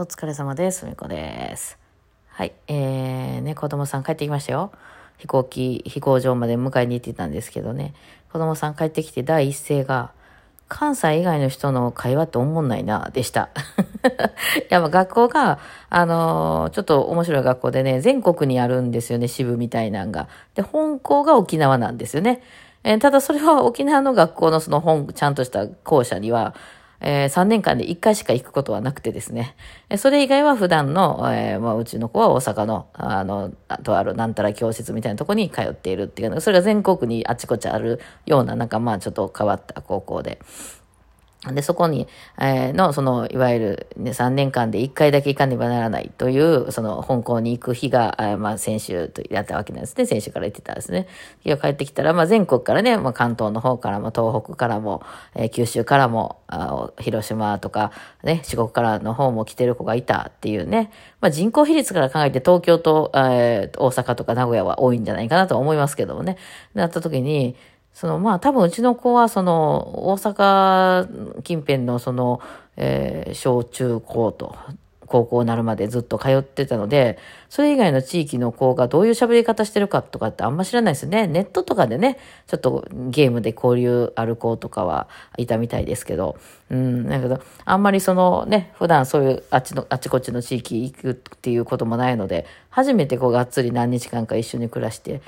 お疲れ様です。みこです。はい。えー、ね、子供さん帰ってきましたよ。飛行機、飛行場まで迎えに行ってたんですけどね。子供さん帰ってきて第一声が、関西以外の人の会話って思んないな、でした。いや、まあ学校が、あのーちょっと面白い学校でね、全国にあるんですよね、支部みたいなんが。で、本校が沖縄なんですよね。えーただそれは沖縄の学校のその本、ちゃんとした校舎には、え3年間で1回しか行くことはなくてですね。それ以外は普段の、えーまあ、うちの子は大阪の、あの、とあるなんたら教室みたいなところに通っているっていうのがそれが全国にあちこちあるような、なんかまあちょっと変わった高校で。で、そこに、えーの、その、いわゆる、ね、3年間で1回だけ行かねばならないという、その、香港に行く日が、えーまあ、先週とやったわけなんですね。先週から言ってたんですね。日が帰ってきたら、まあ、全国からね、まあ、関東の方からも、東北からも、えー九州からも、あ広島とか、ね、四国からの方も来てる子がいたっていうね。まあ、人口比率から考えて、東京と、えー大阪とか名古屋は多いんじゃないかなとは思いますけどもね。なった時に、そのまあ多分うちの子はその大阪近辺のその、えー小中高と高校になるまでずっと通ってたので、それ以外の地域の子がどういう喋り方してるかとかってあんま知らないですよね。ネットとかでね、ちょっとゲームで交流ある子とかはいたみたいですけど、うん、だけど、あんまりそのね、普段そういうあっちの、あっちこっちの地域行くっていうこともないので、初めてこうがっつり何日間か一緒に暮らして、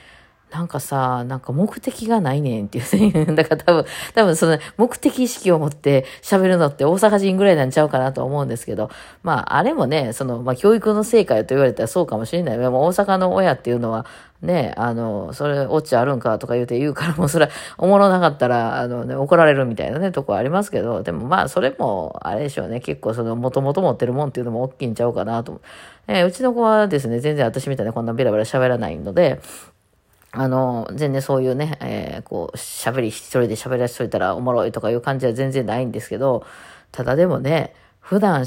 なんかさ、なんか目的がないねんっていうね。だから多分、多分その目的意識を持って喋るのって大阪人ぐらいなんちゃうかなと思うんですけど、まああれもね、その、まあ教育の成果と言われたらそうかもしれない。でも大阪の親っていうのは、ね、あの、それ、オチあるんかとか言うて言うから、もうそれ、おもろなかったら、あのね、怒られるみたいなね、とこありますけど、でもまあ、それも、あれでしょうね、結構その、もともと持ってるもんっていうのも大きいんちゃうかなと。えーうちの子はですね、全然私みたいにこんなベラベラ喋らないので、あの、全然そういうね、えーこう、喋り一人で喋らしといたらおもろいとかいう感じは全然ないんですけど、ただでもね、普段、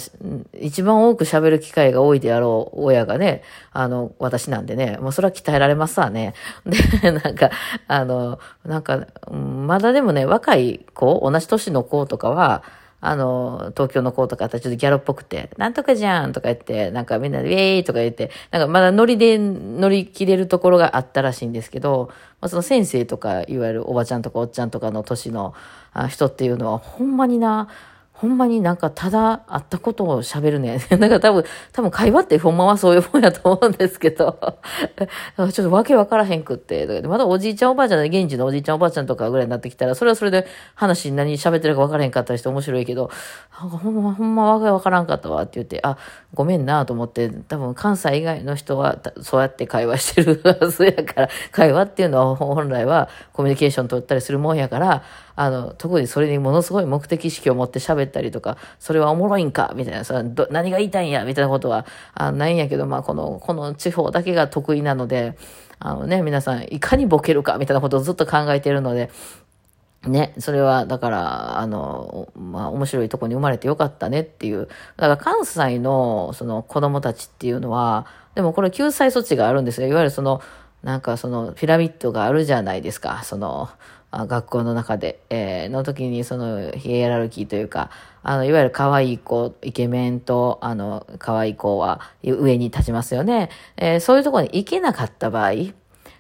一番多く喋る機会が多いであろう親がね、あの、私なんでね、もうそれは鍛えられますわね。で、なんか、あの、なんか、まだでもね、若い子、同じ年の子とかは、あの、東京の子とかあったらちょっとギャロっぽくて、なんとかじゃんとか言って、なんかみんなでウェーイとか言って、なんかまだノリで乗り切れるところがあったらしいんですけど、まあ、その先生とか、いわゆるおばちゃんとかおっちゃんとかの年の人っていうのは、ほんまにな、ほんまになんかただ会ったことを喋るね。なんか多分、多分会話ってほんまはそういうもんやと思うんですけど、ちょっとわけわからへんくって、まだおじいちゃんおばあちゃんで現地のおじいちゃんおばあちゃんとかぐらいになってきたら、それはそれで話何喋ってるかわからへんかったりして面白いけど、なんかほんま、ほんまわけわからんかったわって言って、あ、ごめんなと思って、多分関西以外の人はそうやって会話してる はずやから、会話っていうのは本来はコミュニケーション取ったりするもんやから、あの、特にそれにものすごい目的意識を持って喋ってたりとか、それはおもろいんかみたいな、それど何が言いたいんやみたいなことはあないんやけど、まあ、この、この地方だけが得意なので、あのね、皆さん、いかにボケるかみたいなことをずっと考えているので、ね、それは、だから、あの、まあ、面白いとこに生まれてよかったねっていう。だから、関西の、その、子供たちっていうのは、でもこれ救済措置があるんですよ。いわゆるその、なんかその、ピラミッドがあるじゃないですか。その、学校の中で、えーの時にそのヒエラルキーというか、あの、いわゆる可愛い子、イケメンと、あの、可愛い子は上に立ちますよね。えーそういうとこに行けなかった場合、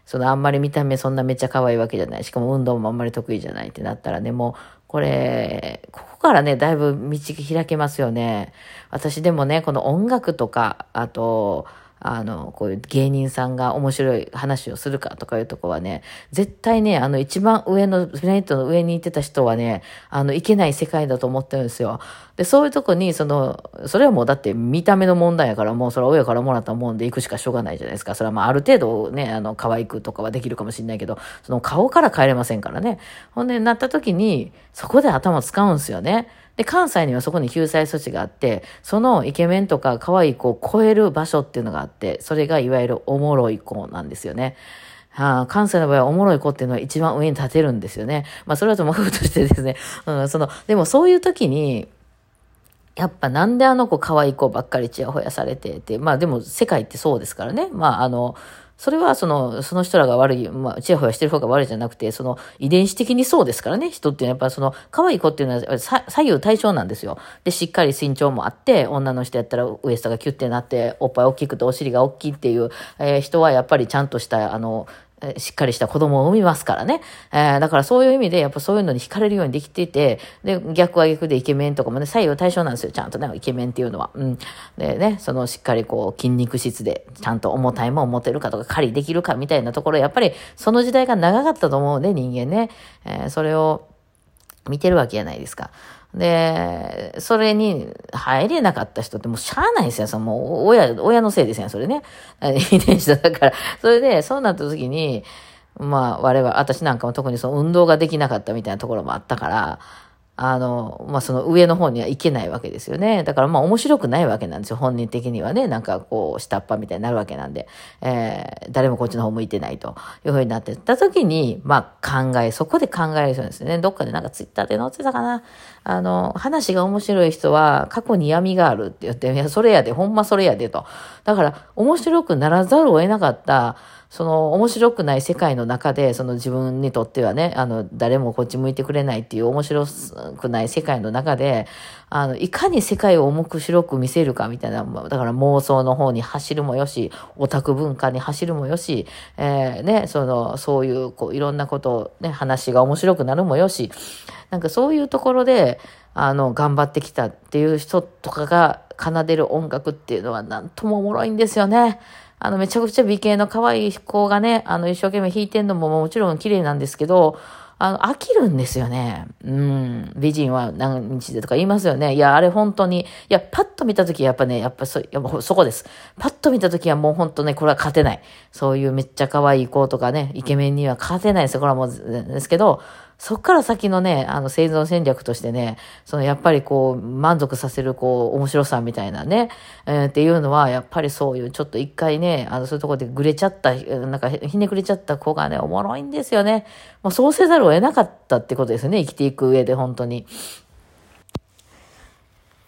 そのあんまり見た目そんなめっちゃ可愛いわけじゃない。しかも運動もあんまり得意じゃないってなったらね、もう、これ、ここからね、だいぶ道開けますよね。私でもね、この音楽とか、あと、あの、こういう芸人さんが面白い話をするかとかいうとこはね、絶対ね、あの一番上の、ピラミッドの上に行ってた人はね、あの、いけない世界だと思ってるんですよ。で、そういうとこに、その、それはもうだって見た目の問題やから、もうそれは親からもらったもんで行くしかしょうがないじゃないですか。それはまあある程度ね、あの、可愛くとかはできるかもしれないけど、その顔から帰れませんからね。ほんで、なった時に、そこで頭使うんですよね。で、関西にはそこに救済措置があって、そのイケメンとか可愛い子を超える場所っていうのがあって、それがいわゆるおもろい子なんですよね。はあ、関西の場合はおもろい子っていうのは一番上に立てるんですよね。まあそれはともかくとしてですね、うん、その、でもそういう時に、やっぱなんであの子可愛い子ばっかりちやほやされてて、まあでも世界ってそうですからね。まああの、それはその、その人らが悪い、まあ、ちやほやしてる方が悪いじゃなくて、その遺伝子的にそうですからね、人ってやっぱその、可愛い子っていうのは左右対称なんですよ。で、しっかり身長もあって、女の人やったらウエストがキュッてなって、おっぱい大きくてお尻が大きいっていう、えー、人はやっぱりちゃんとした、あの、しっかりした子供を産みますからね。えー、だからそういう意味で、やっぱそういうのに惹かれるようにできていて、で、逆は逆でイケメンとかもね、左右対称なんですよ、ちゃんとね、イケメンっていうのは。うん。でね、そのしっかりこう、筋肉質で、ちゃんと重たいもん持てるかとか、狩りできるかみたいなところ、やっぱりその時代が長かったと思うね、人間ね。えー、それを見てるわけじゃないですか。で、それに入れなかった人ってもうしゃあないですよ。そのもう親、親のせいですよ、それね。遺伝子だから。それで、そうなった時に、まあ、我々、私なんかも特にその運動ができなかったみたいなところもあったから、あの、まあ、その上の方には行けないわけですよね。だからまあ面白くないわけなんですよ。本人的にはね。なんかこう、下っ端みたいになるわけなんで。えー、誰もこっちの方向いてないというふうになってた時に、まあ考え、そこで考える人ですね。どっかでなんかツイッターで載ってたかな。あの、話が面白い人は過去に闇があるって言って、いや、それやで、ほんまそれやでと。だから面白くならざるを得なかった、その面白くない世界の中で、その自分にとってはね、あの、誰もこっち向いてくれないっていう面白くない世界の中で、あの、いかに世界を重く白く見せるかみたいな、だから妄想の方に走るもよし、オタク文化に走るもよし、えー、ね、その、そういう、こう、いろんなことをね、話が面白くなるもよし、なんかそういうところで、あの、頑張ってきたっていう人とかが奏でる音楽っていうのはなんともおもろいんですよね。あの、めちゃくちゃ美形の可愛い子がね、あの、一生懸命弾いてんのももちろん綺麗なんですけど、あの、飽きるんですよね。うん。美人は何日でとか言いますよね。いや、あれ本当に、いや、パッと見たときやっぱね、やっぱそ、やっぱそこです。パッと見たときはもう本当ね、これは勝てない。そういうめっちゃ可愛い子とかね、イケメンには勝てないですよ。これはもう、ですけど、そっから先のね、あの生存戦略としてね、そのやっぱりこう、満足させるこう、面白さみたいなね、えー、っていうのは、やっぱりそういうちょっと一回ね、あの、そういうとこでぐれちゃった、なんかひねくれちゃった子がね、おもろいんですよね。もうそうせざるを得なかったってことですね、生きていく上で本当に。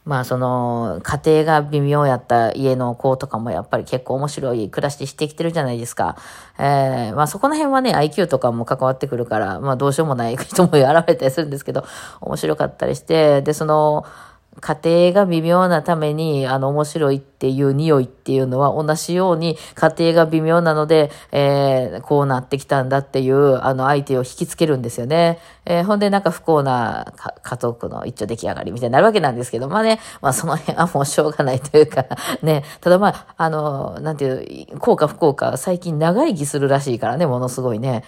まあその家庭が微妙やった家の子とかもやっぱり結構面白い暮らししてきてるじゃないですか。えー、まあそこの辺はね IQ とかも関わってくるから、まあどうしようもない人も現れたりするんですけど、面白かったりして、でその、家庭が微妙なために、あの、面白いっていう匂いっていうのは同じように家庭が微妙なので、えー、こうなってきたんだっていう、あの、相手を引きつけるんですよね。えー、ほんでなんか不幸な家族の一丁出来上がりみたいになるわけなんですけど、まあね、まあその辺はもうしょうがないというか、ね、ただまあ、あの、なんていう、幸か不幸か、最近長生きするらしいからね、ものすごいね。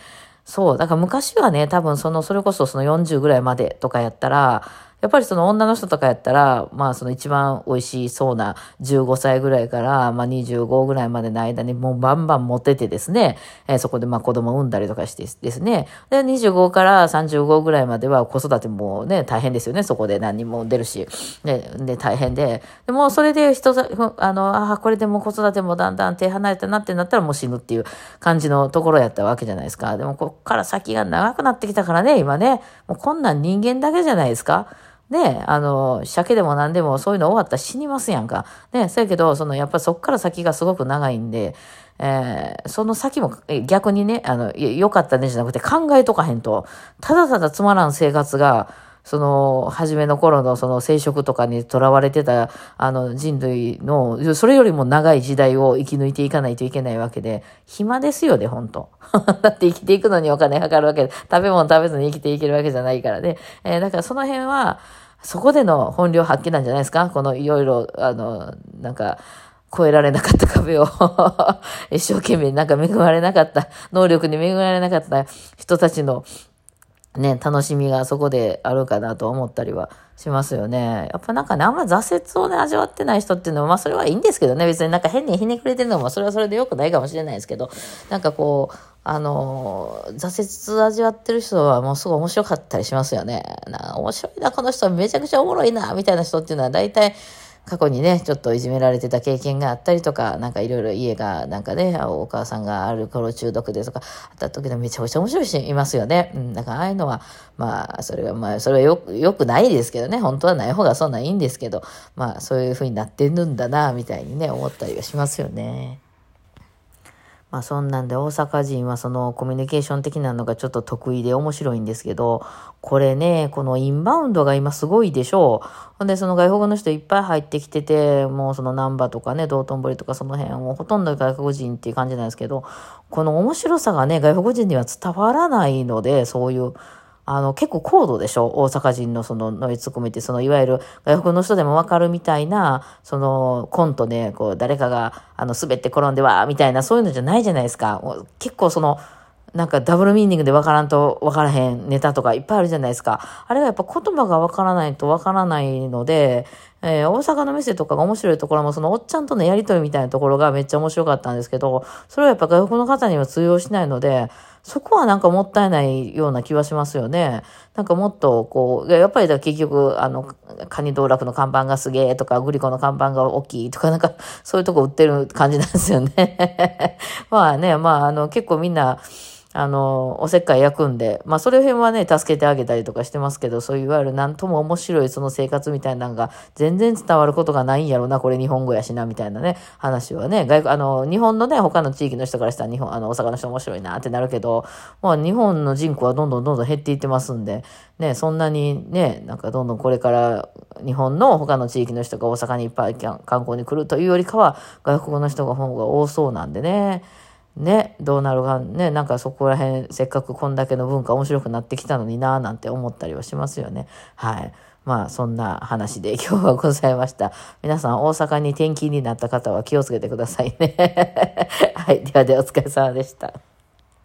そう。だから昔はね、多分その、それこそその40ぐらいまでとかやったら、やっぱりその女の人とかやったら、まあその一番美味しそうな15歳ぐらいから、まあ25ぐらいまでの間にもうバンバン持っててですね、えー、そこでまあ子供産んだりとかしてですね、で25から35ぐらいまでは子育てもね、大変ですよね、そこで何人も出るし。で、で大変で、でもそれで人、あの、ああ、これでも子育てもだんだん手離れたなってなったらもう死ぬっていう感じのところやったわけじゃないですか。でもこっから先が長くなってきたからね、今ね、もうこんなん人間だけじゃないですか。ね、あの、鮭でも何でもそういうの終わったら死にますやんか。ね、そやけど、その、やっぱそっから先がすごく長いんで、えー、その先も逆にね、あの、良かったねじゃなくて考えとかへんと、ただただつまらん生活が、その、初めの頃のその生殖とかにとらわれてた、あの人類の、それよりも長い時代を生き抜いていかないといけないわけで、暇ですよね、本当 だって生きていくのにお金かかるわけで、食べ物食べずに生きていけるわけじゃないからね。えー、だからその辺は、そこでの本領発揮なんじゃないですか？このいろいろ、あの、なんか、超えられなかった壁を 一生懸命なんか恵まれなかった、能力に恵まれなかった人たちのね、楽しみがそこであるかなと思ったりはしますよね。やっぱなんかね、あんま挫折をね、味わってない人っていうのは、まあそれはいいんですけどね、別になんか変にひねくれてるのもそれはそれで良くないかもしれないですけど、なんかこう、あの、挫折味わってる人はもうすごい面白かったりしますよね。な面白いな、この人めちゃくちゃおもろいな、みたいな人っていうのは大体、過去にね、ちょっといじめられてた経験があったりとか、なんかいろいろ家が、なんかね、お母さんがアルコール中毒でとか、あった時のめちゃくちゃ面白い人いますよね。うん、だからああいうのは、まあ、それはまあ、それはよく、よくないですけどね、本当はない方がそんないいんですけど、まあ、そういう風になってるんだな、みたいにね、思ったりはしますよね。まあそんなんで大阪人はそのコミュニケーション的なのがちょっと得意で面白いんですけど、これね、このインバウンドが今すごいでしょう。ほんでその外国の人いっぱい入ってきてて、もうその難波とかね、道頓堀とかその辺をほとんど外国人っていう感じなんですけど、この面白さがね、外国人には伝わらないので、そういう、あの、結構高度でしょ？大阪人のそのノイツッコミって、そのいわゆる外国の人でもわかるみたいな、そのコントで、こう、誰かが、あの、滑って転んでわーみたいな、そういうのじゃないじゃないですか。結構その、なんかダブルミーニングでわからんとわからへんネタとかいっぱいあるじゃないですか。あれがやっぱ言葉がわからないとわからないので、えー、大阪の店とかが面白いところも、そのおっちゃんとのやりとりみたいなところがめっちゃ面白かったんですけど、それはやっぱ外国の方には通用しないので、そこはなんかもったいないような気はしますよね。なんかもっとこう、やっぱりだ結局、あの、カニ道楽の看板がすげえとか、グリコの看板が大きいとか、なんかそういうとこ売ってる感じなんですよね。まあね、まああの結構みんな、あの、おせっかい焼くんで、まあ、それ辺はね、助けてあげたりとかしてますけど、そういわゆるなんとも面白いその生活みたいなのが全然伝わることがないんやろな、これ日本語やしな、みたいなね、話はね、外国あの、日本のね、他の地域の人からしたら日本、あの、大阪の人面白いなってなるけど、まあ、日本の人口はどんどんどんどん減っていってますんで、ね、そんなにね、なんかどんどんこれから日本の他の地域の人が大阪にいっぱい観光に来るというよりかは、外国の人が方が多そうなんでね、ね、どうなるかね、なんかそこら辺、せっかくこんだけの文化面白くなってきたのになぁなんて思ったりはしますよね。はい。まあ、そんな話で 今日はございました。皆さん、大阪に転勤になった方は気をつけてくださいね。はい。ではではお疲れ様でした。